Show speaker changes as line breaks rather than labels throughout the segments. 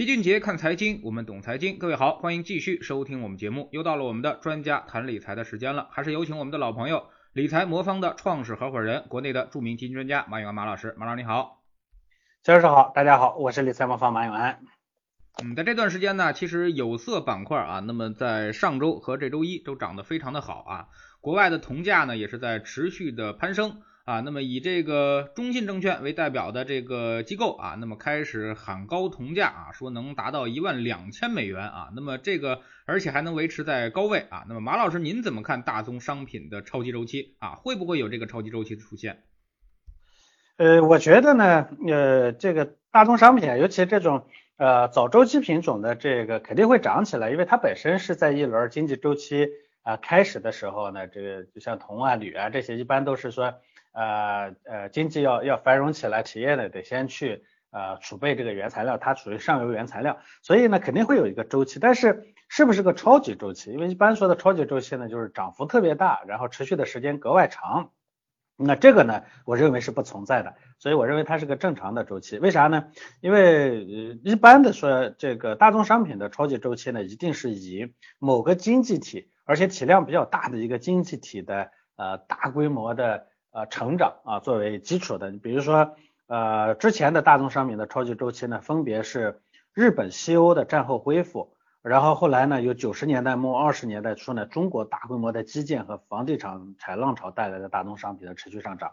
齐俊杰看财经，我们懂财经。各位好，欢迎继续收听我们节目。又到了我们的专家谈理财的时间了，还是有请我们的老朋友，理财魔方的创始合伙人，国内的著名基金专家马永安马老师。马老师你好，
肖老师好，大家好，我是理财魔方马永安。
嗯，在这段时间呢，其实有色板块啊，那么在上周和这周一都涨得非常的好啊，国外的铜价呢也是在持续的攀升。啊，那么以这个中信证券为代表的这个机构啊，那么开始喊高铜价啊，说能达到一万两千美元啊，那么这个而且还能维持在高位啊。那么马老师您怎么看大宗商品的超级周期啊？会不会有这个超级周期的出现？
呃，我觉得呢，呃，这个大宗商品，尤其这种呃早周期品种的这个肯定会涨起来，因为它本身是在一轮经济周期啊开始的时候呢，这个就像铜啊、铝啊这些，一般都是说。呃呃，经济要要繁荣起来，企业呢得先去呃储备这个原材料，它属于上游原材料，所以呢肯定会有一个周期，但是是不是个超级周期？因为一般说的超级周期呢，就是涨幅特别大，然后持续的时间格外长，那这个呢，我认为是不存在的，所以我认为它是个正常的周期。为啥呢？因为一般的说这个大宗商品的超级周期呢，一定是以某个经济体，而且体量比较大的一个经济体的呃大规模的。呃，成长啊，作为基础的，你比如说，呃，之前的大宗商品的超级周期呢，分别是日本、西欧的战后恢复，然后后来呢，有九十年代末、二十年代初呢，中国大规模的基建和房地产产浪潮带来的大宗商品的持续上涨，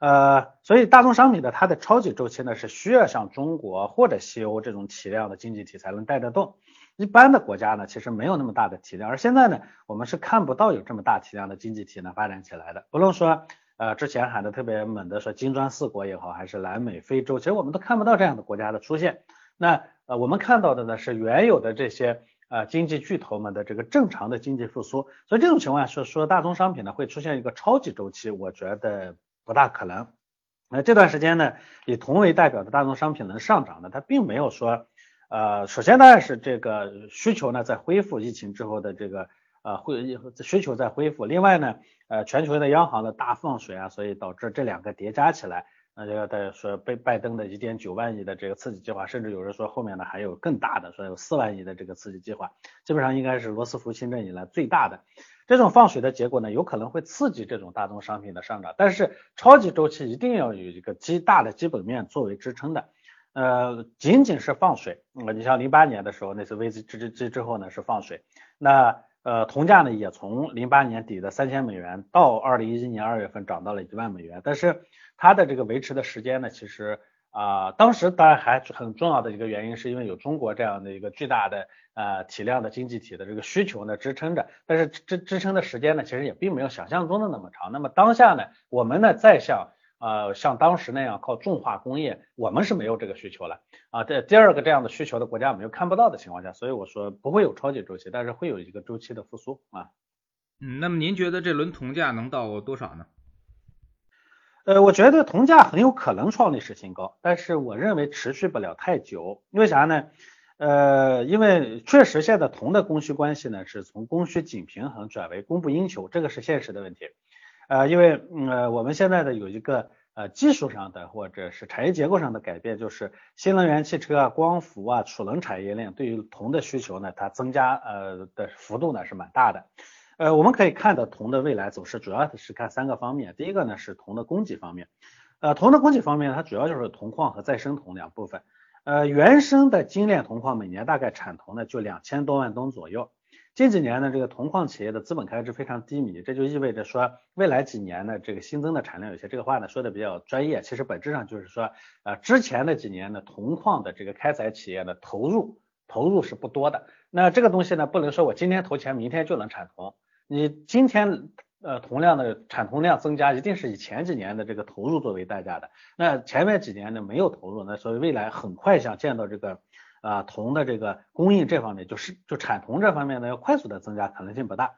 呃，所以大宗商品的它的超级周期呢，是需要像中国或者西欧这种体量的经济体才能带得动，一般的国家呢，其实没有那么大的体量，而现在呢，我们是看不到有这么大体量的经济体呢发展起来的，不论说。呃，之前喊的特别猛的说金砖四国也好，还是南美、非洲，其实我们都看不到这样的国家的出现。那呃，我们看到的呢是原有的这些呃经济巨头们的这个正常的经济复苏。所以这种情况下说说大宗商品呢会出现一个超级周期，我觉得不大可能。那这段时间呢，以铜为代表的大宗商品能上涨呢，它并没有说呃，首先当然是这个需求呢在恢复疫情之后的这个。呃，会需求在恢复。另外呢，呃，全球的央行的大放水啊，所以导致这两个叠加起来，那就大家说拜拜登的一点九万亿的这个刺激计划，甚至有人说后面呢还有更大的，说有四万亿的这个刺激计划，基本上应该是罗斯福新政以来最大的。这种放水的结果呢，有可能会刺激这种大宗商品的上涨。但是超级周期一定要有一个极大的基本面作为支撑的。呃，仅仅是放水，你像零八年的时候那次危机之之之后呢是放水，那。呃，铜价呢也从零八年底的三千美元到二零一一年二月份涨到了一万美元，但是它的这个维持的时间呢，其实啊，当时当然还很重要的一个原因是因为有中国这样的一个巨大的呃体量的经济体的这个需求呢支撑着，但是支支撑的时间呢，其实也并没有想象中的那么长。那么当下呢，我们呢再向呃，像当时那样靠重化工业，我们是没有这个需求了啊。这第二个这样的需求的国家，我们又看不到的情况下，所以我说不会有超级周期，但是会有一个周期的复苏啊。
嗯，那么您觉得这轮铜价能到多少呢？
呃，我觉得铜价很有可能创历史新高，但是我认为持续不了太久。因为啥呢？呃，因为确实现在铜的供需关系呢，是从供需紧平衡转为供不应求，这个是现实的问题。呃，因为呃，我们现在的有一个呃技术上的或者是产业结构上的改变，就是新能源汽车啊、光伏啊、储能产业链对于铜的需求呢，它增加呃的幅度呢是蛮大的。呃，我们可以看到铜的未来走势，主要是看三个方面。第一个呢是铜的供给方面，呃，铜的供给方面，它主要就是铜矿和再生铜两部分。呃，原生的精炼铜矿每年大概产铜呢就两千多万吨左右。近几年呢，这个铜矿企业的资本开支非常低迷，这就意味着说，未来几年呢，这个新增的产量有些。这个话呢说的比较专业，其实本质上就是说，呃，之前的几年呢，铜矿的这个开采企业的投入投入是不多的。那这个东西呢，不能说我今天投钱，明天就能产铜。你今天呃铜量的产铜量增加，一定是以前几年的这个投入作为代价的。那前面几年呢没有投入，那所以未来很快想见到这个。啊，铜的这个供应这方面，就是就产铜这方面呢，要快速的增加可能性不大。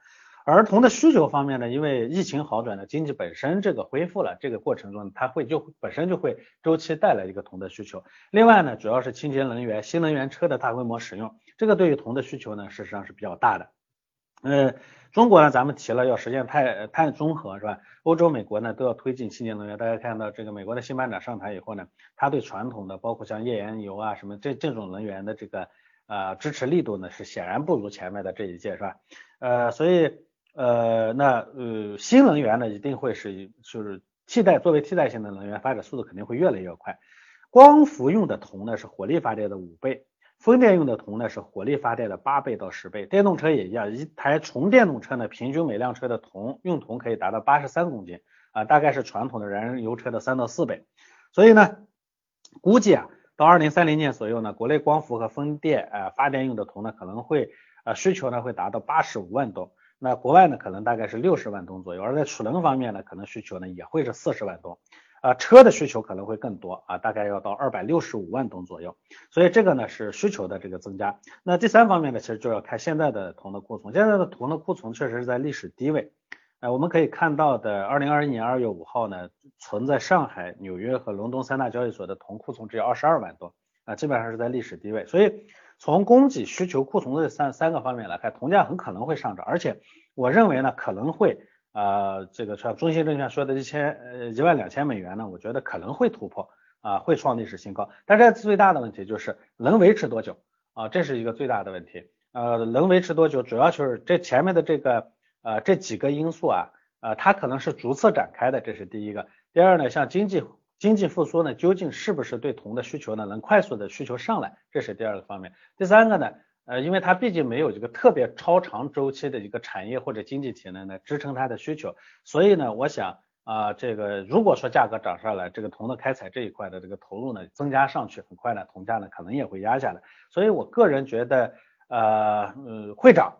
而铜的需求方面呢，因为疫情好转的经济本身这个恢复了，这个过程中它会就本身就会周期带来一个铜的需求。另外呢，主要是清洁能源、新能源车的大规模使用，这个对于铜的需求呢，事实上是比较大的。呃，中国呢，咱们提了要实现碳碳中和是吧？欧洲、美国呢都要推进清洁能源。大家看到这个美国的新班长上台以后呢，他对传统的包括像页岩油啊什么这这种能源的这个呃支持力度呢是显然不如前面的这一届是吧？呃，所以呃那呃新能源呢一定会是就是替代作为替代性的能源发展速度肯定会越来越快。光伏用的铜呢是火力发电的五倍。风电用的铜呢是火力发电的八倍到十倍，电动车也一样，一台纯电动车呢平均每辆车的铜用铜可以达到八十三公斤啊，大概是传统的燃油车的三到四倍。所以呢，估计啊到二零三零年左右呢，国内光伏和风电呃发电用的铜呢可能会呃需求呢会达到八十五万吨，那国外呢可能大概是六十万吨左右，而在储能方面呢可能需求呢也会是四十万吨。啊，车的需求可能会更多啊，大概要到二百六十五万吨左右，所以这个呢是需求的这个增加。那第三方面呢，其实就要看现在的铜的库存，现在的铜的库存确实是在历史低位。呃，我们可以看到的，二零二一年二月五号呢，存在上海、纽约和伦敦三大交易所的铜库存只有二十二万吨，啊，基本上是在历史低位。所以从供给、需求、库存这三三个方面来看，铜价很可能会上涨，而且我认为呢，可能会。啊，这个像中信证券说的一千呃一万两千美元呢，我觉得可能会突破啊，会创历史新高。但是最大的问题就是能维持多久啊，这是一个最大的问题。呃，能维持多久，主要就是这前面的这个呃这几个因素啊，呃，它可能是逐次展开的，这是第一个。第二呢，像经济经济复苏呢，究竟是不是对铜的需求呢能快速的需求上来，这是第二个方面。第三个呢？呃，因为它毕竟没有这个特别超长周期的一个产业或者经济体呢来支撑它的需求，所以呢，我想啊，这个如果说价格涨上来，这个铜的开采这一块的这个投入呢增加上去，很快呢，铜价呢可能也会压下来。所以我个人觉得，呃，呃，会涨，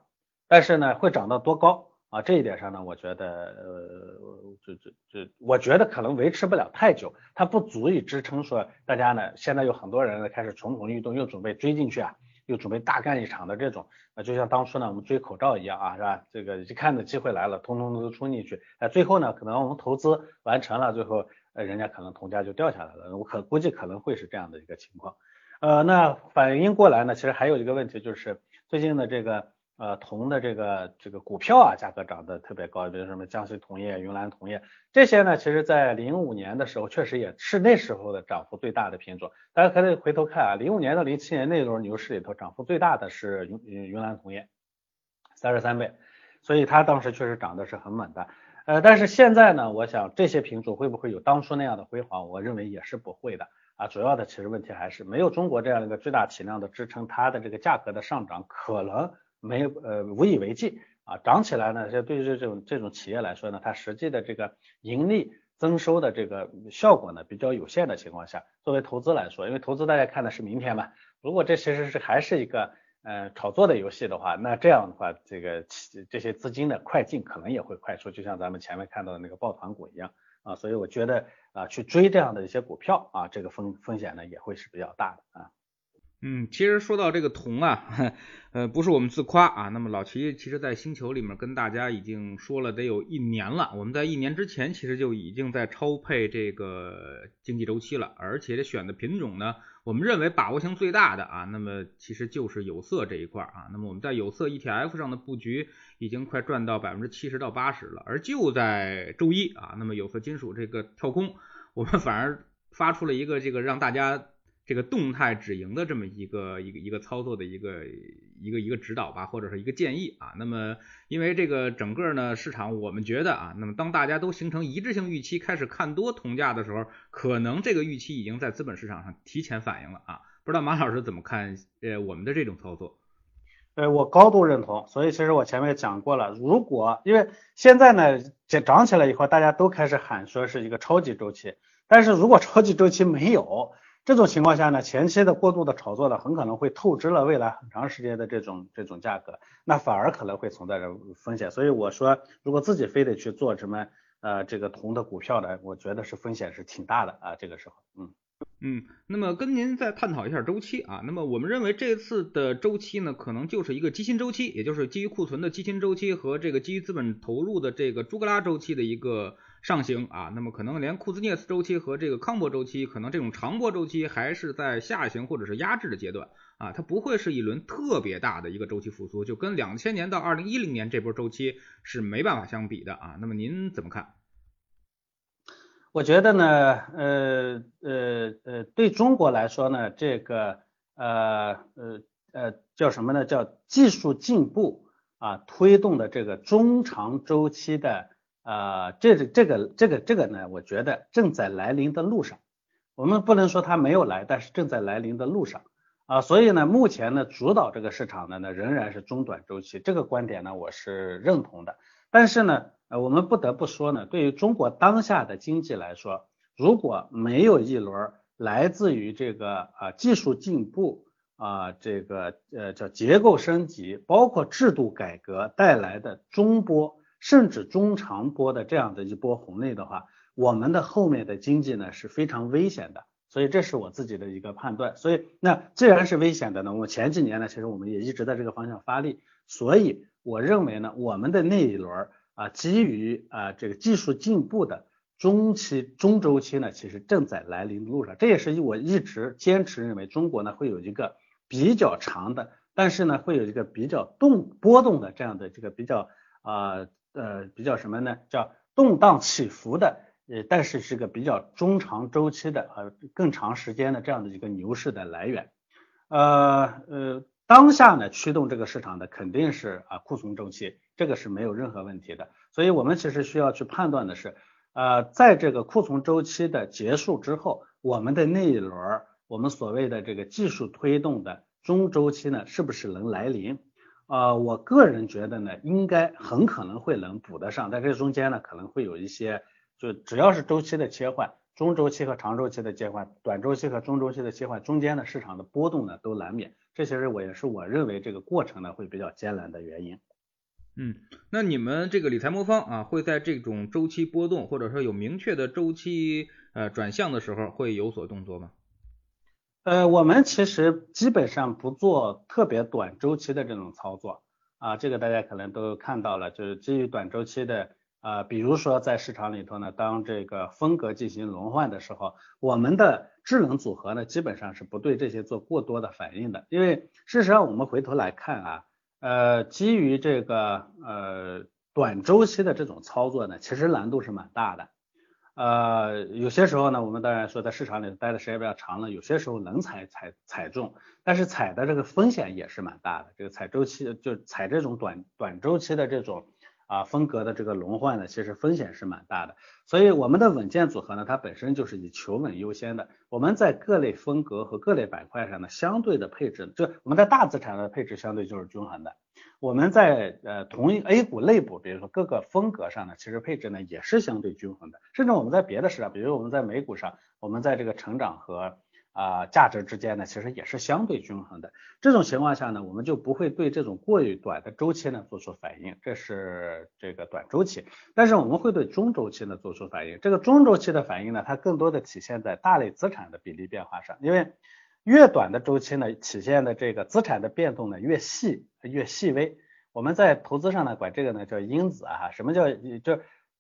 但是呢，会涨到多高啊？这一点上呢，我觉得，呃，这这这，我觉得可能维持不了太久，它不足以支撑说大家呢，现在有很多人呢开始蠢蠢欲动，又准备追进去啊。又准备大干一场的这种，那，就像当初呢我们追口罩一样啊，是吧？这个一看的机会来了，通通都冲进去，哎，最后呢可能我们投资完成了，最后呃人家可能铜价就掉下来了，我可估计可能会是这样的一个情况。呃，那反应过来呢，其实还有一个问题就是最近的这个。呃，铜的这个这个股票啊，价格涨得特别高，比如什么江西铜业、云南铜业这些呢，其实在零五年的时候，确实也是那时候的涨幅最大的品种。大家可以回头看啊，零五年到零七年那轮牛市里头，涨幅最大的是云云南铜业，三十三倍，所以它当时确实涨得是很猛的。呃，但是现在呢，我想这些品种会不会有当初那样的辉煌？我认为也是不会的啊。主要的其实问题还是没有中国这样一个巨大体量的支撑，它的这个价格的上涨可能。没有呃无以为继啊，涨起来呢，这对于这种这种企业来说呢，它实际的这个盈利增收的这个效果呢比较有限的情况下，作为投资来说，因为投资大家看的是明天嘛，如果这其实是还是一个呃炒作的游戏的话，那这样的话，这个这些资金的快进可能也会快出，就像咱们前面看到的那个抱团股一样啊，所以我觉得啊去追这样的一些股票啊，这个风风险呢也会是比较大的啊。
嗯，其实说到这个铜啊，呃，不是我们自夸啊。那么老齐其实，在星球里面跟大家已经说了得有一年了。我们在一年之前，其实就已经在超配这个经济周期了，而且选的品种呢，我们认为把握性最大的啊，那么其实就是有色这一块啊。那么我们在有色 ETF 上的布局已经快赚到百分之七十到八十了。而就在周一啊，那么有色金属这个跳空，我们反而发出了一个这个让大家。这个动态止盈的这么一个一个一个操作的一个一个一个指导吧，或者是一个建议啊。那么，因为这个整个呢市场，我们觉得啊，那么当大家都形成一致性预期，开始看多铜价的时候，可能这个预期已经在资本市场上提前反映了啊。不知道马老师怎么看呃我们的这种操作？
呃，我高度认同。所以其实我前面讲过了，如果因为现在呢这涨起来以后，大家都开始喊说是一个超级周期，但是如果超级周期没有。这种情况下呢，前期的过度的炒作呢，很可能会透支了未来很长时间的这种这种价格，那反而可能会存在着风险。所以我说，如果自己非得去做什么呃这个铜的股票呢，我觉得是风险是挺大的啊。这个时候，嗯
嗯，那么跟您再探讨一下周期啊。那么我们认为这次的周期呢，可能就是一个基金周期，也就是基于库存的基金周期和这个基于资本投入的这个朱格拉周期的一个上行啊，那么可能连库兹涅茨周期和这个康波周期，可能这种长波周期还是在下行或者是压制的阶段啊，它不会是一轮特别大的一个周期复苏，就跟两千年到二零一零年这波周期是没办法相比的啊。那么您怎么看？
我觉得呢，呃呃呃，对中国来说呢，这个呃呃呃叫什么呢？叫技术进步啊推动的这个中长周期的啊，这这个这个这个呢，我觉得正在来临的路上。我们不能说它没有来，但是正在来临的路上啊。所以呢，目前呢，主导这个市场的呢，仍然是中短周期。这个观点呢，我是认同的。但是呢。呃，我们不得不说呢，对于中国当下的经济来说，如果没有一轮来自于这个啊技术进步啊这个呃叫结构升级，包括制度改革带来的中波甚至中长波的这样的一波红利的话，我们的后面的经济呢是非常危险的。所以这是我自己的一个判断。所以那既然是危险的呢，我前几年呢，其实我们也一直在这个方向发力。所以我认为呢，我们的那一轮。啊，基于啊这个技术进步的中期、中周期呢，其实正在来临路上。这也是我一直坚持认为，中国呢会有一个比较长的，但是呢会有一个比较动波动的这样的这个比较啊呃比较什么呢？叫动荡起伏的，呃，但是是个比较中长周期的呃更长时间的这样的一个牛市的来源。呃呃，当下呢驱动这个市场的肯定是啊库存周期。这个是没有任何问题的，所以我们其实需要去判断的是，呃，在这个库存周期的结束之后，我们的那一轮我们所谓的这个技术推动的中周期呢，是不是能来临？啊，我个人觉得呢，应该很可能会能补得上，在这中间呢，可能会有一些，就只要是周期的切换，中周期和长周期的切换，短周期和中周期的切换，中间的市场的波动呢都难免，这些是我也是我认为这个过程呢会比较艰难的原因。
嗯，那你们这个理财魔方啊，会在这种周期波动或者说有明确的周期呃转向的时候，会有所动作吗？
呃，我们其实基本上不做特别短周期的这种操作啊，这个大家可能都看到了，就是基于短周期的啊，比如说在市场里头呢，当这个风格进行轮换的时候，我们的智能组合呢，基本上是不对这些做过多的反应的，因为事实上我们回头来看啊。呃，基于这个呃短周期的这种操作呢，其实难度是蛮大的。呃，有些时候呢，我们当然说在市场里待的时间比较长了，有些时候能踩踩踩中，但是踩的这个风险也是蛮大的。这个踩周期就踩这种短短周期的这种。啊，风格的这个轮换呢，其实风险是蛮大的，所以我们的稳健组合呢，它本身就是以求稳优先的。我们在各类风格和各类板块上呢，相对的配置，就我们在大资产的配置相对就是均衡的。我们在呃同一 A 股内部，比如说各个风格上呢，其实配置呢也是相对均衡的。甚至我们在别的市场，比如我们在美股上，我们在这个成长和啊，价值之间呢，其实也是相对均衡的。这种情况下呢，我们就不会对这种过于短的周期呢做出反应，这是这个短周期。但是我们会对中周期呢做出反应。这个中周期的反应呢，它更多的体现在大类资产的比例变化上，因为越短的周期呢，体现的这个资产的变动呢越细越细微。我们在投资上呢，管这个呢叫因子啊。什么叫就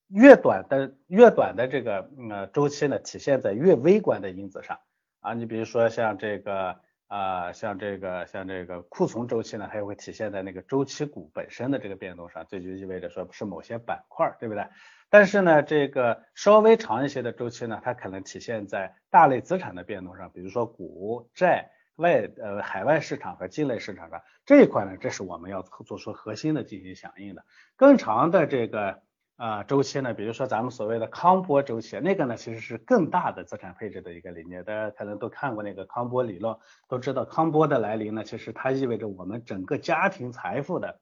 越短的越短的这个呃周期呢，体现在越微观的因子上。啊，你比如说像这个啊，像这个像这个库存周期呢，它也会体现在那个周期股本身的这个变动上，这就意味着说是某些板块，对不对？但是呢，这个稍微长一些的周期呢，它可能体现在大类资产的变动上，比如说股债外呃海外市场和境内市场上这一块呢，这是我们要做出核心的进行响应的。更长的这个。啊，周期呢？比如说咱们所谓的康波周期，那个呢其实是更大的资产配置的一个理念。大家可能都看过那个康波理论，都知道康波的来临呢，其实它意味着我们整个家庭财富的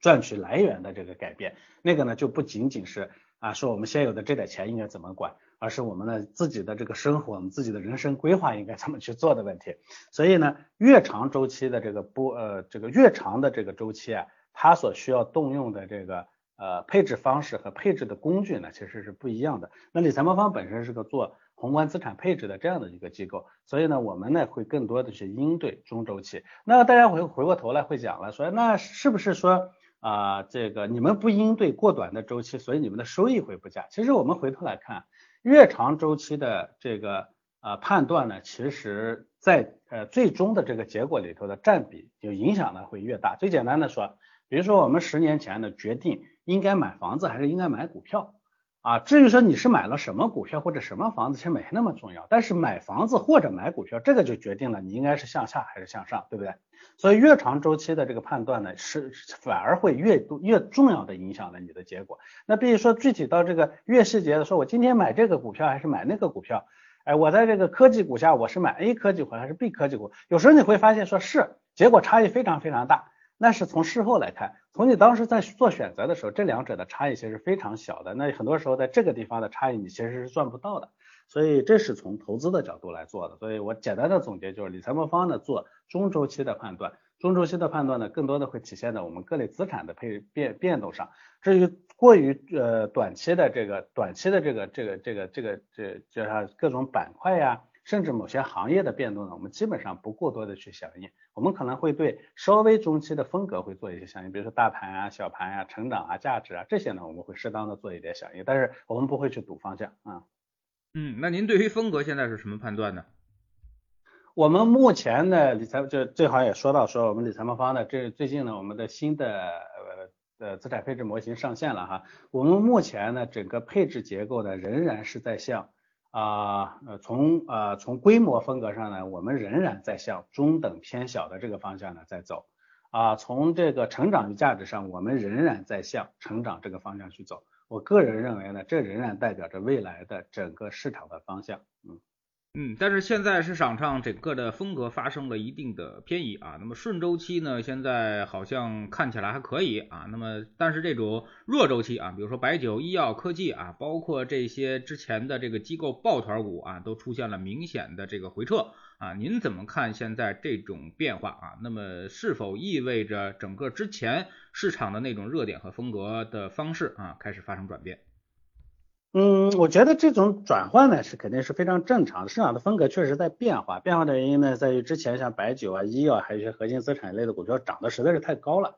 赚取来源的这个改变。那个呢就不仅仅是啊说我们现有的这点钱应该怎么管，而是我们的自己的这个生活，我们自己的人生规划应该怎么去做的问题。所以呢，越长周期的这个波呃这个越长的这个周期啊，它所需要动用的这个。呃，配置方式和配置的工具呢，其实是不一样的。那理财魔方本身是个做宏观资产配置的这样的一个机构，所以呢，我们呢会更多的去应对中周期。那大家回回过头来会讲了，说那是不是说啊，这个你们不应对过短的周期，所以你们的收益会不佳。其实我们回头来看，越长周期的这个呃判断呢，其实在呃最终的这个结果里头的占比就影响呢会越大。最简单的说，比如说我们十年前的决定应该买房子还是应该买股票。啊，至于说你是买了什么股票或者什么房子，其实没那么重要。但是买房子或者买股票，这个就决定了你应该是向下还是向上，对不对？所以越长周期的这个判断呢，是反而会越多越重要的影响了你的结果。那比如说具体到这个越细节的，说我今天买这个股票还是买那个股票？哎，我在这个科技股下，我是买 A 科技股还是 B 科技股？有时候你会发现说是结果差异非常非常大。那是从事后来看，从你当时在做选择的时候，这两者的差异其实非常小的。那很多时候在这个地方的差异，你其实是赚不到的。所以这是从投资的角度来做的。所以我简单的总结就是，理财魔方呢做中周期的判断，中周期的判断呢更多的会体现在我们各类资产的配变变动上。至于过于呃短期的这个短期的这个这个这个这个这就像各种板块呀。甚至某些行业的变动呢，我们基本上不过多的去响应，我们可能会对稍微中期的风格会做一些响应，比如说大盘啊、小盘啊、成长啊、价值啊这些呢，我们会适当的做一点响应，但是我们不会去赌方向啊。
嗯，那您对于风格现在是什么判断呢？
我们目前的理财就最好也说到说我们理财魔方的这最近呢，我们的新的呃呃资产配置模型上线了哈，我们目前呢整个配置结构呢仍然是在向。啊，呃，从呃从规模风格上呢，我们仍然在向中等偏小的这个方向呢在走。啊，从这个成长与价值上，我们仍然在向成长这个方向去走。我个人认为呢，这仍然代表着未来的整个市场的方向。嗯。
嗯，但是现在市场上整个的风格发生了一定的偏移啊。那么顺周期呢，现在好像看起来还可以啊。那么但是这种弱周期啊，比如说白酒、医药、科技啊，包括这些之前的这个机构抱团股啊，都出现了明显的这个回撤啊。您怎么看现在这种变化啊？那么是否意味着整个之前市场的那种热点和风格的方式啊，开始发生转变？
嗯，我觉得这种转换呢是肯定是非常正常的，市场的风格确实在变化。变化的原因呢，在于之前像白酒啊、医药，还有一些核心资产类的股票涨得实在是太高了，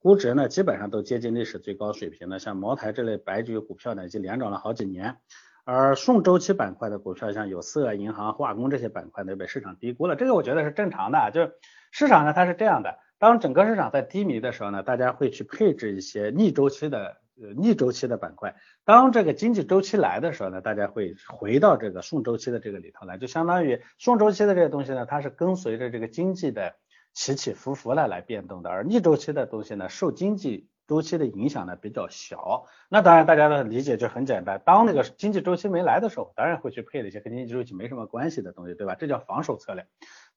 估值呢基本上都接近历史最高水平的。像茅台这类白酒股票呢，已经连涨了好几年。而顺周期板块的股票，像有色、银行、化工这些板块呢，被市场低估了。这个我觉得是正常的，就是市场呢它是这样的，当整个市场在低迷的时候呢，大家会去配置一些逆周期的。逆周期的板块，当这个经济周期来的时候呢，大家会回到这个顺周期的这个里头来，就相当于顺周期的这些东西呢，它是跟随着这个经济的起起伏伏来来变动的，而逆周期的东西呢，受经济周期的影响呢比较小。那当然大家的理解就很简单，当那个经济周期没来的时候，当然会去配的一些跟经济周期没什么关系的东西，对吧？这叫防守策略。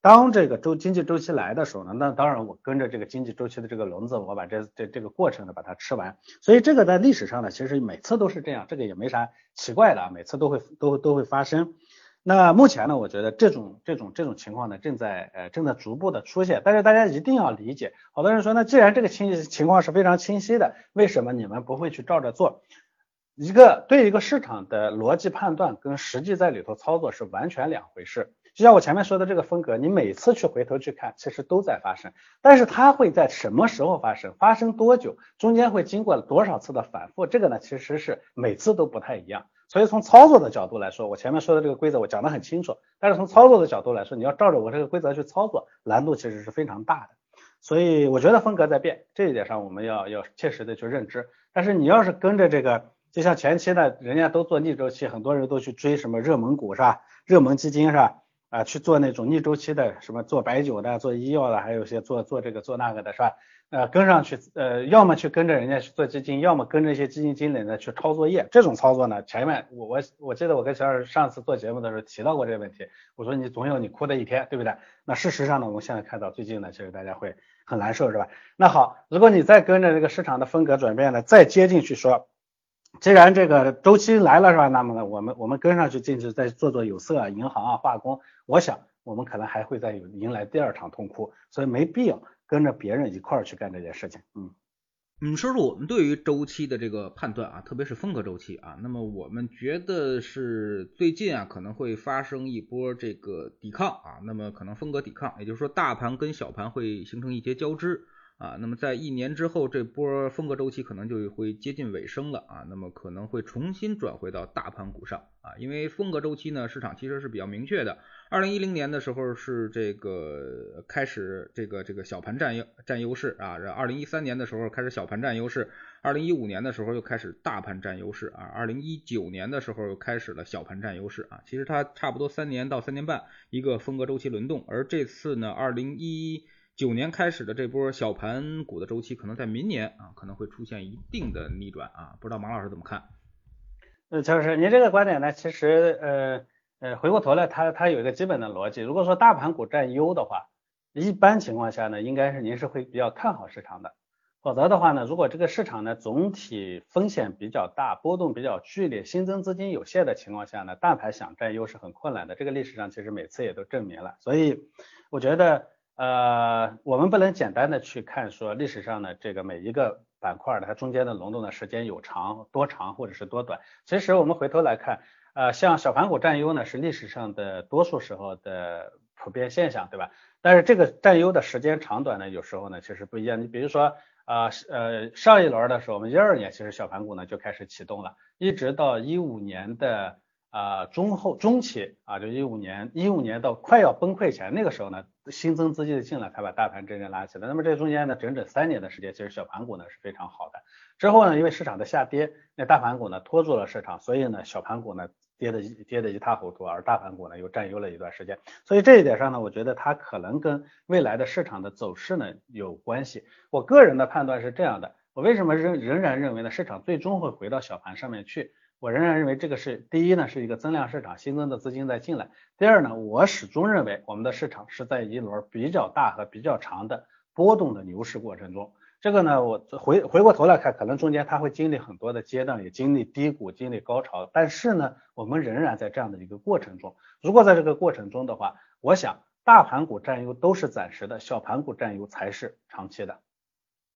当这个周经济周期来的时候呢，那当然我跟着这个经济周期的这个轮子，我把这这这个过程呢把它吃完。所以这个在历史上呢，其实每次都是这样，这个也没啥奇怪的，每次都会都都会发生。那目前呢，我觉得这种这种这种情况呢，正在呃正在逐步的出现。但是大家一定要理解，好多人说，那既然这个清情况是非常清晰的，为什么你们不会去照着做？一个对一个市场的逻辑判断跟实际在里头操作是完全两回事。就像我前面说的这个风格，你每次去回头去看，其实都在发生，但是它会在什么时候发生，发生多久，中间会经过多少次的反复，这个呢其实是每次都不太一样。所以从操作的角度来说，我前面说的这个规则我讲得很清楚，但是从操作的角度来说，你要照着我这个规则去操作，难度其实是非常大的。所以我觉得风格在变，这一点上我们要要切实的去认知。但是你要是跟着这个，就像前期呢，人家都做逆周期，很多人都去追什么热门股是吧？热门基金是吧？啊，去做那种逆周期的，什么做白酒的，做医药的，还有些做做这个做那个的，是吧？呃，跟上去，呃，要么去跟着人家去做基金，要么跟着一些基金经理呢去抄作业。这种操作呢，前面我我我记得我跟小二上次做节目的时候提到过这个问题，我说你总有你哭的一天，对不对？那事实上呢，我们现在看到最近呢，其实大家会很难受，是吧？那好，如果你再跟着这个市场的风格转变呢，再接进去说。既然这个周期来了是吧？那么呢，我们我们跟上去进去再做做有色、啊银行啊、化工，我想我们可能还会再有迎来第二场痛哭，所以没必要跟着别人一块儿去干这件事情。嗯
嗯，说说我们对于周期的这个判断啊，特别是风格周期啊，那么我们觉得是最近啊可能会发生一波这个抵抗啊，那么可能风格抵抗，也就是说大盘跟小盘会形成一些交织。啊，那么在一年之后，这波风格周期可能就会接近尾声了啊，那么可能会重新转回到大盘股上啊，因为风格周期呢，市场其实是比较明确的。二零一零年的时候是这个开始这个这个小盘占优占优势啊，然后二零一三年的时候开始小盘占优势，二零一五年的时候又开始大盘占优势啊，二零一九年的时候又开始了小盘占优势啊，其实它差不多三年到三年半一个风格周期轮动，而这次呢，二零一九年开始的这波小盘股的周期，可能在明年啊，可能会出现一定的逆转啊，不知道马老师怎么看？
呃，陈老师，您这个观点呢，其实呃呃，回过头来，它它有一个基本的逻辑。如果说大盘股占优的话，一般情况下呢，应该是您是会比较看好市场的。否则的话呢，如果这个市场呢总体风险比较大，波动比较剧烈，新增资金有限的情况下呢，大盘想占优是很困难的。这个历史上其实每次也都证明了。所以我觉得。呃，我们不能简单的去看说历史上的这个每一个板块的它中间的轮动的时间有长多长或者是多短。其实我们回头来看，呃，像小盘股占优呢是历史上的多数时候的普遍现象，对吧？但是这个占优的时间长短呢，有时候呢其实不一样。你比如说，呃呃，上一轮的时候，我们一二年其实小盘股呢就开始启动了，一直到一五年的。啊，中后中期啊，就一五年，一五年到快要崩溃前那个时候呢，新增资金的进来才把大盘真正拉起来。那么这中间呢，整整三年的时间，其实小盘股呢是非常好的。之后呢，因为市场的下跌，那大盘股呢拖住了市场，所以呢，小盘股呢跌的跌的一塌糊涂，而大盘股呢又占优了一段时间。所以这一点上呢，我觉得它可能跟未来的市场的走势呢有关系。我个人的判断是这样的，我为什么仍仍然认为呢，市场最终会回到小盘上面去？我仍然认为这个是第一呢，是一个增量市场，新增的资金在进来。第二呢，我始终认为我们的市场是在一轮比较大和比较长的波动的牛市过程中。这个呢，我回回过头来看，可能中间它会经历很多的阶段，也经历低谷，经历高潮。但是呢，我们仍然在这样的一个过程中。如果在这个过程中的话，我想大盘股占优都是暂时的，小盘股占优才是长期的。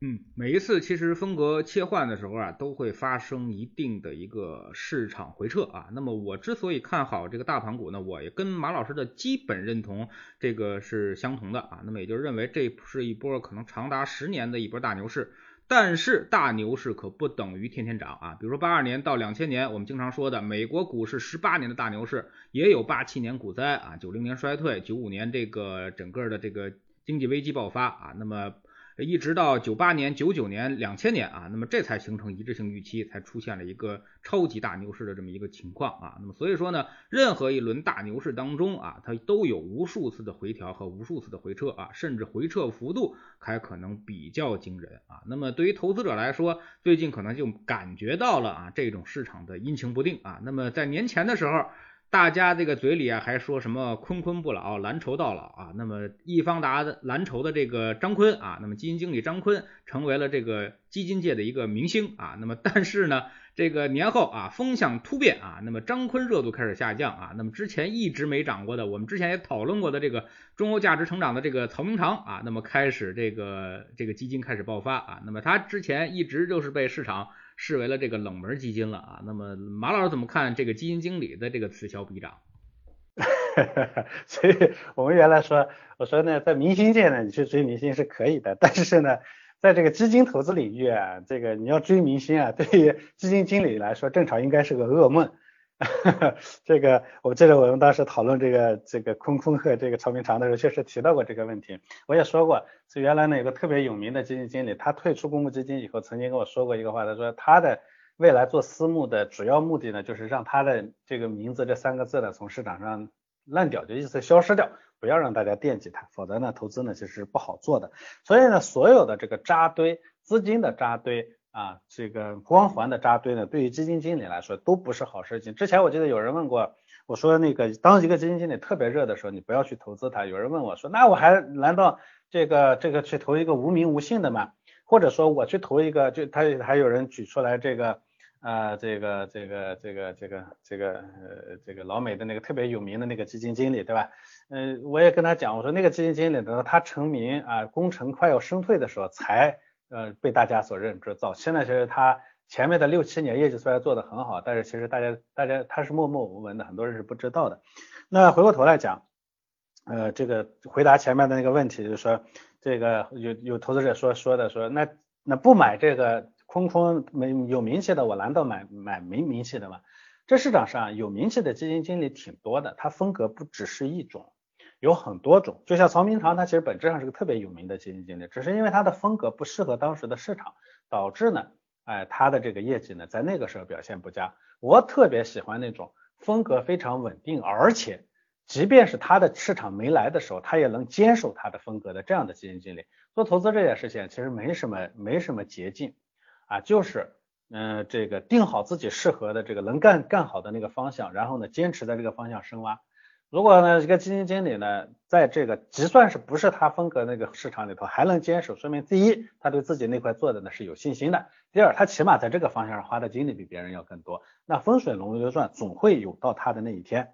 嗯，每一次其实风格切换的时候啊，都会发生一定的一个市场回撤啊。那么我之所以看好这个大盘股呢，我也跟马老师的基本认同这个是相同的啊。那么也就认为这是一波可能长达十年的一波大牛市。但是大牛市可不等于天天涨啊。比如说八二年到两千年，我们经常说的美国股市十八年的大牛市，也有八七年股灾啊，九零年衰退，九五年这个整个的这个经济危机爆发啊。那么一直到九八年、九九年、两千年啊，那么这才形成一致性预期，才出现了一个超级大牛市的这么一个情况啊。那么所以说呢，任何一轮大牛市当中啊，它都有无数次的回调和无数次的回撤啊，甚至回撤幅度还可能比较惊人啊。那么对于投资者来说，最近可能就感觉到了啊这种市场的阴晴不定啊。那么在年前的时候。大家这个嘴里啊还说什么坤坤不老，蓝筹到老啊？那么易方达的蓝筹的这个张坤啊，那么基金经理张坤成为了这个基金界的一个明星啊。那么但是呢，这个年后啊风向突变啊，那么张坤热度开始下降啊。那么之前一直没涨过的，我们之前也讨论过的这个中欧价值成长的这个曹明堂啊，那么开始这个这个基金开始爆发啊。那么他之前一直就是被市场。视为了这个冷门基金了啊，那么马老师怎么看这个基金经理的这个此消彼长？
所以我们原来说，我说呢，在明星界呢，你去追明星是可以的，但是呢，在这个基金投资领域啊，这个你要追明星啊，对于基金经理来说，正常应该是个噩梦。这个我记得我们当时讨论这个这个空空和这个曹明长的时候，确实提到过这个问题。我也说过，是原来呢有个特别有名的基金经理，他退出公募基金以后，曾经跟我说过一个话，他说他的未来做私募的主要目的呢，就是让他的这个名字这三个字呢从市场上烂掉，就意思消失掉，不要让大家惦记他，否则呢投资呢其实不好做的。所以呢，所有的这个扎堆资金的扎堆。啊，这个光环的扎堆呢，对于基金经理来说都不是好事情。之前我记得有人问过，我说那个当一个基金经理特别热的时候，你不要去投资它。有人问我说，那我还难道这个这个去投一个无名无姓的吗？或者说我去投一个，就他还有人举出来这个呃这个这个这个这个这个呃这个老美的那个特别有名的那个基金经理，对吧？嗯，我也跟他讲，我说那个基金经理呢，他成名啊，功成快要身退的时候才。呃，被大家所认知。早期呢，其实他前面的六七年业绩虽然做得很好，但是其实大家大家他是默默无闻的，很多人是不知道的。那回过头来讲，呃，这个回答前面的那个问题，就是说这个有有投资者说说的说，那那不买这个空空没有名气的，我难道买买没名气的吗？这市场上有名气的基金经理挺多的，它风格不只是一种，有很多种。就像曹明堂，他其实本质上是个特别有名的基金经理，只是因为他的风格不适合当时的市场，导致呢，哎，他的这个业绩呢，在那个时候表现不佳。我特别喜欢那种风格非常稳定，而且即便是他的市场没来的时候，他也能坚守他的风格的这样的基金经理。做投资这件事情其实没什么没什么捷径啊，就是。嗯，这个定好自己适合的这个能干干好的那个方向，然后呢，坚持在这个方向深挖。如果呢，一个基金经理呢，在这个即算是不是他风格那个市场里头还能坚守，说明第一，他对自己那块做的呢是有信心的；第二，他起码在这个方向上花的精力比别人要更多。那风水轮流转，总会有到他的那一天。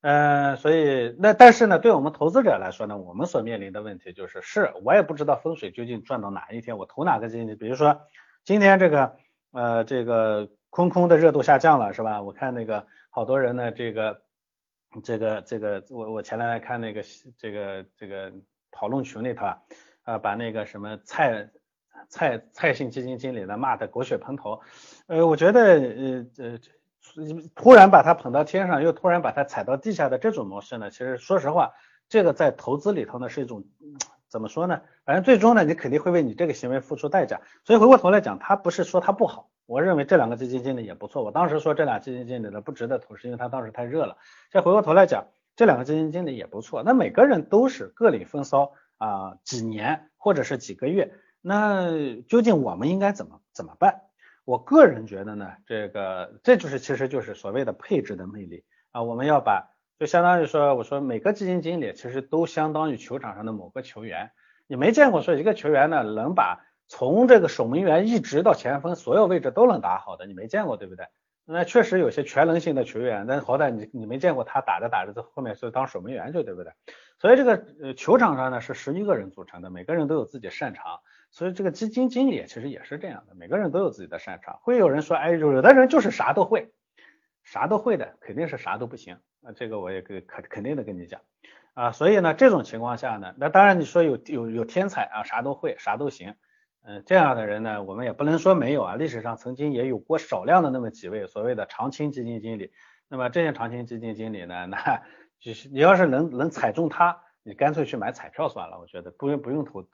嗯，所以那但是呢，对我们投资者来说呢，我们所面临的问题就是，是我也不知道风水究竟转到哪一天，我投哪个基金？比如说今天这个。呃，这个空空的热度下降了，是吧？我看那个好多人呢，这个这个这个，我我前两天看那个这个这个讨论群里头啊，啊，把那个什么蔡蔡蔡姓基金经理呢骂的狗血喷头，呃，我觉得呃呃，突然把他捧到天上，又突然把他踩到地下的这种模式呢，其实说实话，这个在投资里头呢是一种。怎么说呢？反正最终呢，你肯定会为你这个行为付出代价。所以回过头来讲，他不是说他不好，我认为这两个基金经理也不错。我当时说这俩基金经理呢不值得投，是因为他当时太热了。再回过头来讲，这两个基金经理也不错。那每个人都是各领风骚啊，几年或者是几个月。那究竟我们应该怎么怎么办？我个人觉得呢，这个这就是其实就是所谓的配置的魅力啊。我们要把就相当于说，我说每个基金经理其实都相当于球场上的某个球员。你没见过说一个球员呢，能把从这个守门员一直到前锋所有位置都能打好的，你没见过对不对？那确实有些全能性的球员，但好歹你你没见过他打着打着在后面是当守门员去，对不对？所以这个呃球场上呢是十一个人组成的，每个人都有自己擅长。所以这个基金经理其实也是这样的，每个人都有自己的擅长。会有人说，哎，有的人就是啥都会，啥都会的，肯定是啥都不行。那，这个我也可肯肯定的跟你讲啊，所以呢，这种情况下呢，那当然你说有有有天才啊，啥都会，啥都行，嗯，这样的人呢，我们也不能说没有啊，历史上曾经也有过少量的那么几位所谓的长青基金经理，那么这些长青基金经理呢，那就是你要是能能踩中他，你干脆去买彩票算了，我觉得不用不用投投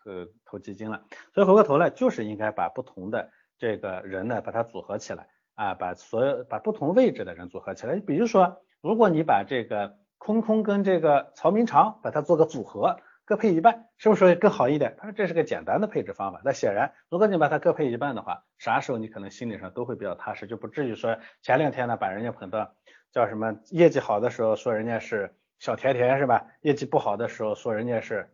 投基金了，所以回过头来就是应该把不同的这个人呢，把它组合起来啊，把所有把不同位置的人组合起来，比如说。如果你把这个空空跟这个曹明长把它做个组合，各配一半，是不是更好一点？他说这是个简单的配置方法。那显然，如果你把它各配一半的话，啥时候你可能心理上都会比较踏实，就不至于说前两天呢把人家捧到叫什么业绩好的时候说人家是小甜甜是吧？业绩不好的时候说人家是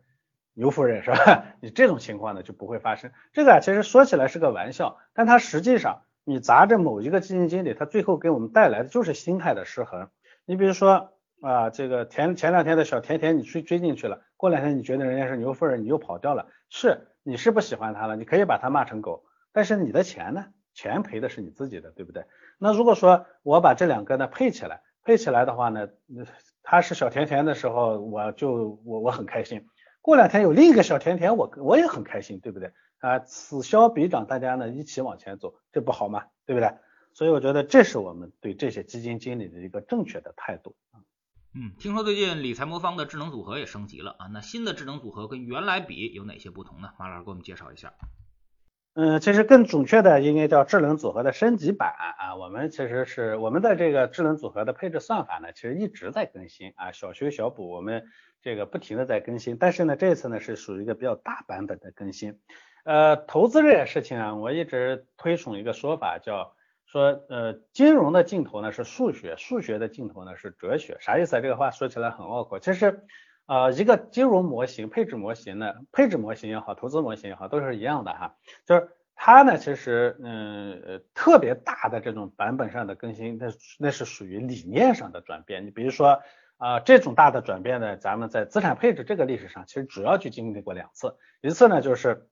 牛夫人是吧？你这种情况呢就不会发生。这个啊其实说起来是个玩笑，但它实际上你砸着某一个基金经理，他最后给我们带来的就是心态的失衡。你比如说啊，这个前前两天的小甜甜，你追追进去了，过两天你觉得人家是牛夫人，你又跑掉了，是你是不喜欢他了，你可以把他骂成狗，但是你的钱呢，钱赔的是你自己的，对不对？那如果说我把这两个呢配起来，配起来的话呢，他是小甜甜的时候，我就我我很开心，过两天有另一个小甜甜，我我也很开心，对不对？啊，此消彼长，大家呢一起往前走，这不好吗？对不对？所以我觉得这是我们对这些基金经理的一个正确的态度。
嗯，听说最近理财魔方的智能组合也升级了啊，那新的智能组合跟原来比有哪些不同呢？马老师给我们介绍一下。
嗯，其实更准确的应该叫智能组合的升级版啊。我们其实是我们的这个智能组合的配置算法呢，其实一直在更新啊，小修小补，我们这个不停的在更新。但是呢，这次呢是属于一个比较大版本的更新。呃，投资这件事情啊，我一直推崇一个说法叫。说呃，金融的尽头呢是数学，数学的尽头呢是哲学，啥意思啊？这个话说起来很拗口。其实，呃，一个金融模型、配置模型呢，配置模型也好，投资模型也好，都是一样的哈。就是它呢，其实嗯，特别大的这种版本上的更新，那那是属于理念上的转变。你比如说啊，这种大的转变呢，咱们在资产配置这个历史上，其实主要就经历过两次。一次呢，就是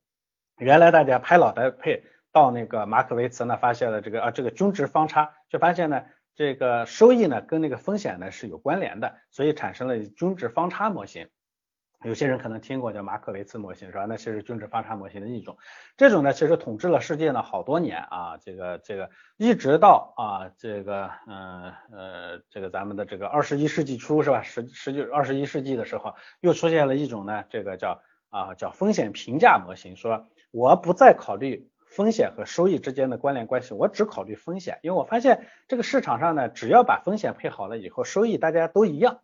原来大家拍脑袋配。到那个马可维茨呢，发现了这个啊，这个均值方差，就发现呢，这个收益呢跟那个风险呢是有关联的，所以产生了均值方差模型。有些人可能听过叫马可维茨模型是吧？那其实均值方差模型的一种。这种呢，其实统治了世界呢好多年啊，这个这个一直到啊这个嗯呃这个咱们的这个二十一世纪初是吧？十十九二十一世纪的时候，又出现了一种呢，这个叫啊叫风险评价模型，说我不再考虑风险和收益之间的关联关系，我只考虑风险，因为我发现这个市场上呢，只要把风险配好了以后，收益大家都一样。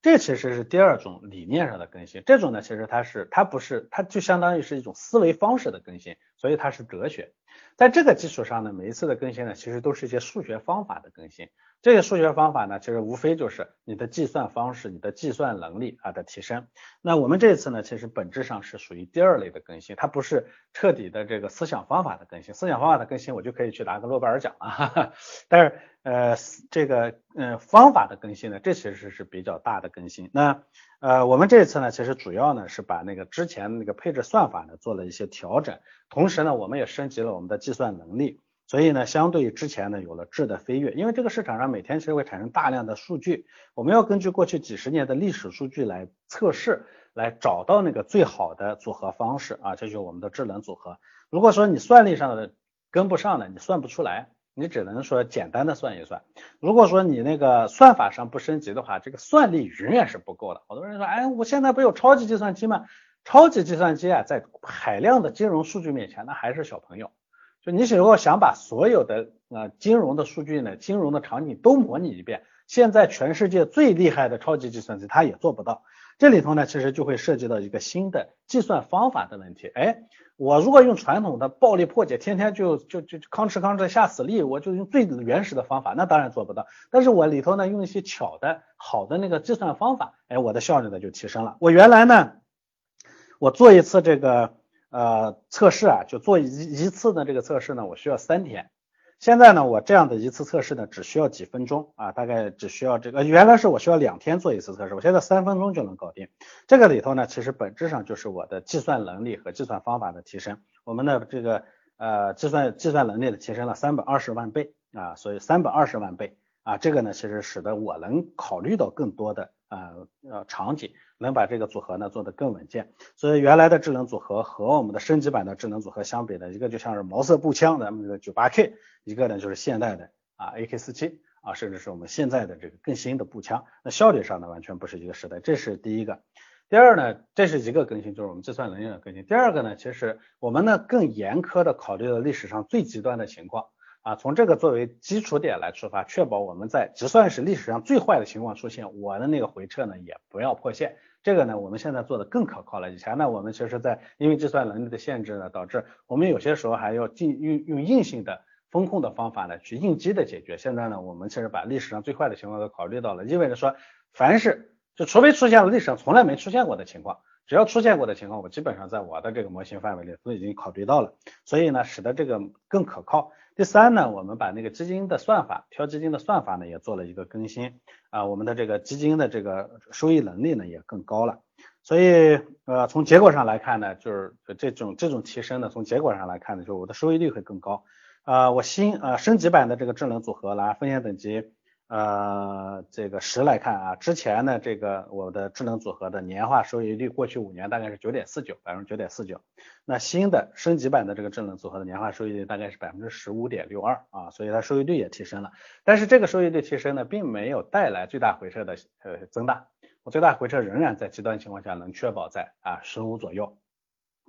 这其实是第二种理念上的更新，这种呢，其实它是它不是，它就相当于是一种思维方式的更新，所以它是哲学。在这个基础上呢，每一次的更新呢，其实都是一些数学方法的更新。这些数学方法呢，其实无非就是你的计算方式、你的计算能力啊的提升。那我们这次呢，其实本质上是属于第二类的更新，它不是彻底的这个思想方法的更新。思想方法的更新，我就可以去拿个诺贝尔奖了。哈 哈但是呃，这个嗯方法的更新呢，这其实是比较大的更新。那呃，我们这次呢，其实主要呢是把那个之前那个配置算法呢做了一些调整，同时呢，我们也升级了我们的计算能力。所以呢，相对于之前呢，有了质的飞跃。因为这个市场上每天其实会产生大量的数据，我们要根据过去几十年的历史数据来测试，来找到那个最好的组合方式啊，这就是我们的智能组合。如果说你算力上的跟不上呢，你算不出来，你只能说简单的算一算。如果说你那个算法上不升级的话，这个算力永远是不够的。好多人说，哎，我现在不有超级计算机吗？超级计算机啊，在海量的金融数据面前，那还是小朋友。你如果想把所有的啊金融的数据呢，金融的场景都模拟一遍，现在全世界最厉害的超级计算机它也做不到。这里头呢，其实就会涉及到一个新的计算方法的问题。哎，我如果用传统的暴力破解，天天就就就吭哧吭哧下死力，我就用最原始的方法，那当然做不到。但是我里头呢，用一些巧的好的那个计算方法，哎，我的效率呢就提升了。我原来呢，我做一次这个。呃，测试啊，就做一一次的这个测试呢，我需要三天。现在呢，我这样的一次测试呢，只需要几分钟啊，大概只需要这个。原来是我需要两天做一次测试，我现在三分钟就能搞定。这个里头呢，其实本质上就是我的计算能力和计算方法的提升。我们的这个呃计算计算能力的提升了三百二十万倍啊，所以三百二十万倍啊，这个呢，其实使得我能考虑到更多的啊呃场景。能把这个组合呢做得更稳健，所以原来的智能组合和我们的升级版的智能组合相比呢，一个就像是毛瑟步枪，咱们这个九八 K，一个呢就是现代的啊 AK 四七啊，甚至是我们现在的这个更新的步枪，那效率上呢完全不是一个时代，这是第一个。第二呢，这是一个更新，就是我们计算能力的更新。第二个呢，其实我们呢更严苛的考虑了历史上最极端的情况。啊，从这个作为基础点来出发，确保我们在就算是历史上最坏的情况出现，我的那个回撤呢也不要破线。这个呢，我们现在做的更可靠了。以前呢，我们其实在因为计算能力的限制呢，导致我们有些时候还要进用用硬性的风控的方法呢去应激的解决。现在呢，我们其实把历史上最坏的情况都考虑到了，意味着说，凡是就除非出现了历史上从来没出现过的情况。只要出现过的情况，我基本上在我的这个模型范围里都已经考虑到了，所以呢，使得这个更可靠。第三呢，我们把那个基金的算法，挑基金的算法呢也做了一个更新啊，我们的这个基金的这个收益能力呢也更高了。所以呃，从结果上来看呢，就是这种这种提升呢，从结果上来看呢，就是我的收益率会更高。啊，我新呃升级版的这个智能组合拿风险等级。呃，这个十来看啊，之前呢，这个我的智能组合的年化收益率，过去五年大概是九点四九，百分之九点四九。那新的升级版的这个智能组合的年化收益率大概是百分之十五点六二啊，所以它收益率也提升了。但是这个收益率提升呢，并没有带来最大回撤的呃增大，我最大回撤仍然在极端情况下能确保在啊十五左右，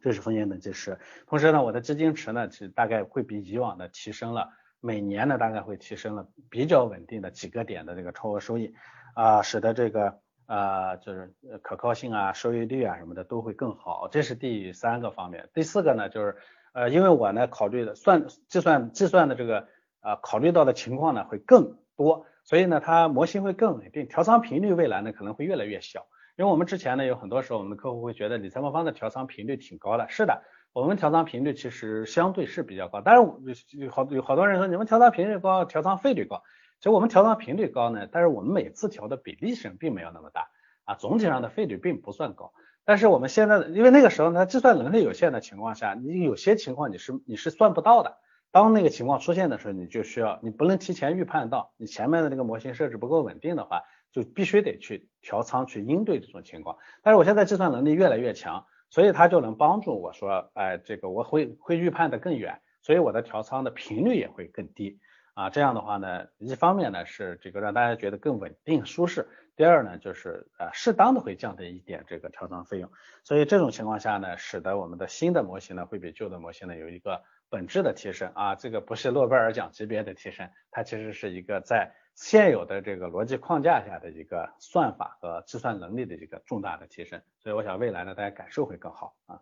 这是风险等级十。同时呢，我的基金池呢，其实大概会比以往的提升了。每年呢，大概会提升了比较稳定的几个点的这个超额收益啊，使得这个啊就是可靠性啊、收益率啊什么的都会更好。这是第三个方面。第四个呢，就是呃，因为我呢考虑的算计算计算的这个啊考虑到的情况呢会更多，所以呢它模型会更稳定，调仓频率未来呢可能会越来越小。因为我们之前呢有很多时候我们的客户会觉得理财魔方的调仓频率挺高的，是的。我们调仓频率其实相对是比较高，但是有好有好多人说你们调仓频率高，调仓费率高。其实我们调仓频率高呢，但是我们每次调的比例上并没有那么大啊，总体上的费率并不算高。但是我们现在因为那个时候呢，计算能力有限的情况下，你有些情况你是你是算不到的。当那个情况出现的时候，你就需要你不能提前预判到，你前面的那个模型设置不够稳定的话，就必须得去调仓去应对这种情况。但是我现在计算能力越来越强，所以它就能帮助我说，哎，这个我会会预判的更远，所以我的调仓的频率也会更低。啊，这样的话呢，一方面呢是这个让大家觉得更稳定舒适，第二呢就是呃适当的会降低一点这个调仓费用，所以这种情况下呢，使得我们的新的模型呢会比旧的模型呢有一个本质的提升啊，这个不是诺贝尔奖级别的提升，它其实是一个在现有的这个逻辑框架下的一个算法和计算能力的一个重大的提升，所以我想未来呢大家感受会更好啊。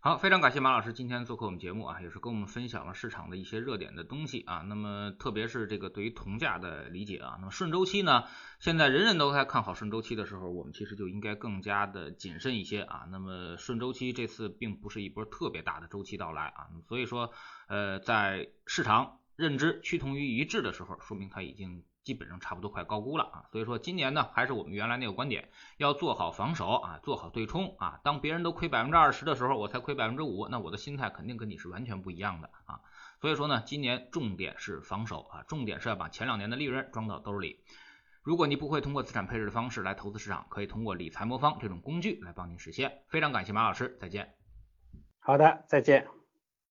好，非常感谢马老师今天做客我们节目啊，也是跟我们分享了市场的一些热点的东西啊。那么特别是这个对于铜价的理解啊，那么顺周期呢，现在人人都在看好顺周期的时候，我们其实就应该更加的谨慎一些啊。那么顺周期这次并不是一波特别大的周期到来啊，所以说呃，在市场认知趋同于一致的时候，说明它已经。基本上差不多快高估了啊，所以说今年呢还是我们原来那个观点，要做好防守啊，做好对冲啊。当别人都亏百分之二十的时候，我才亏百分之五，那我的心态肯定跟你是完全不一样的啊。所以说呢，今年重点是防守啊，重点是要把前两年的利润装到兜里。如果你不会通过资产配置的方式来投资市场，可以通过理财魔方这种工具来帮您实现。非常感谢马老师，再见。
好的，再见。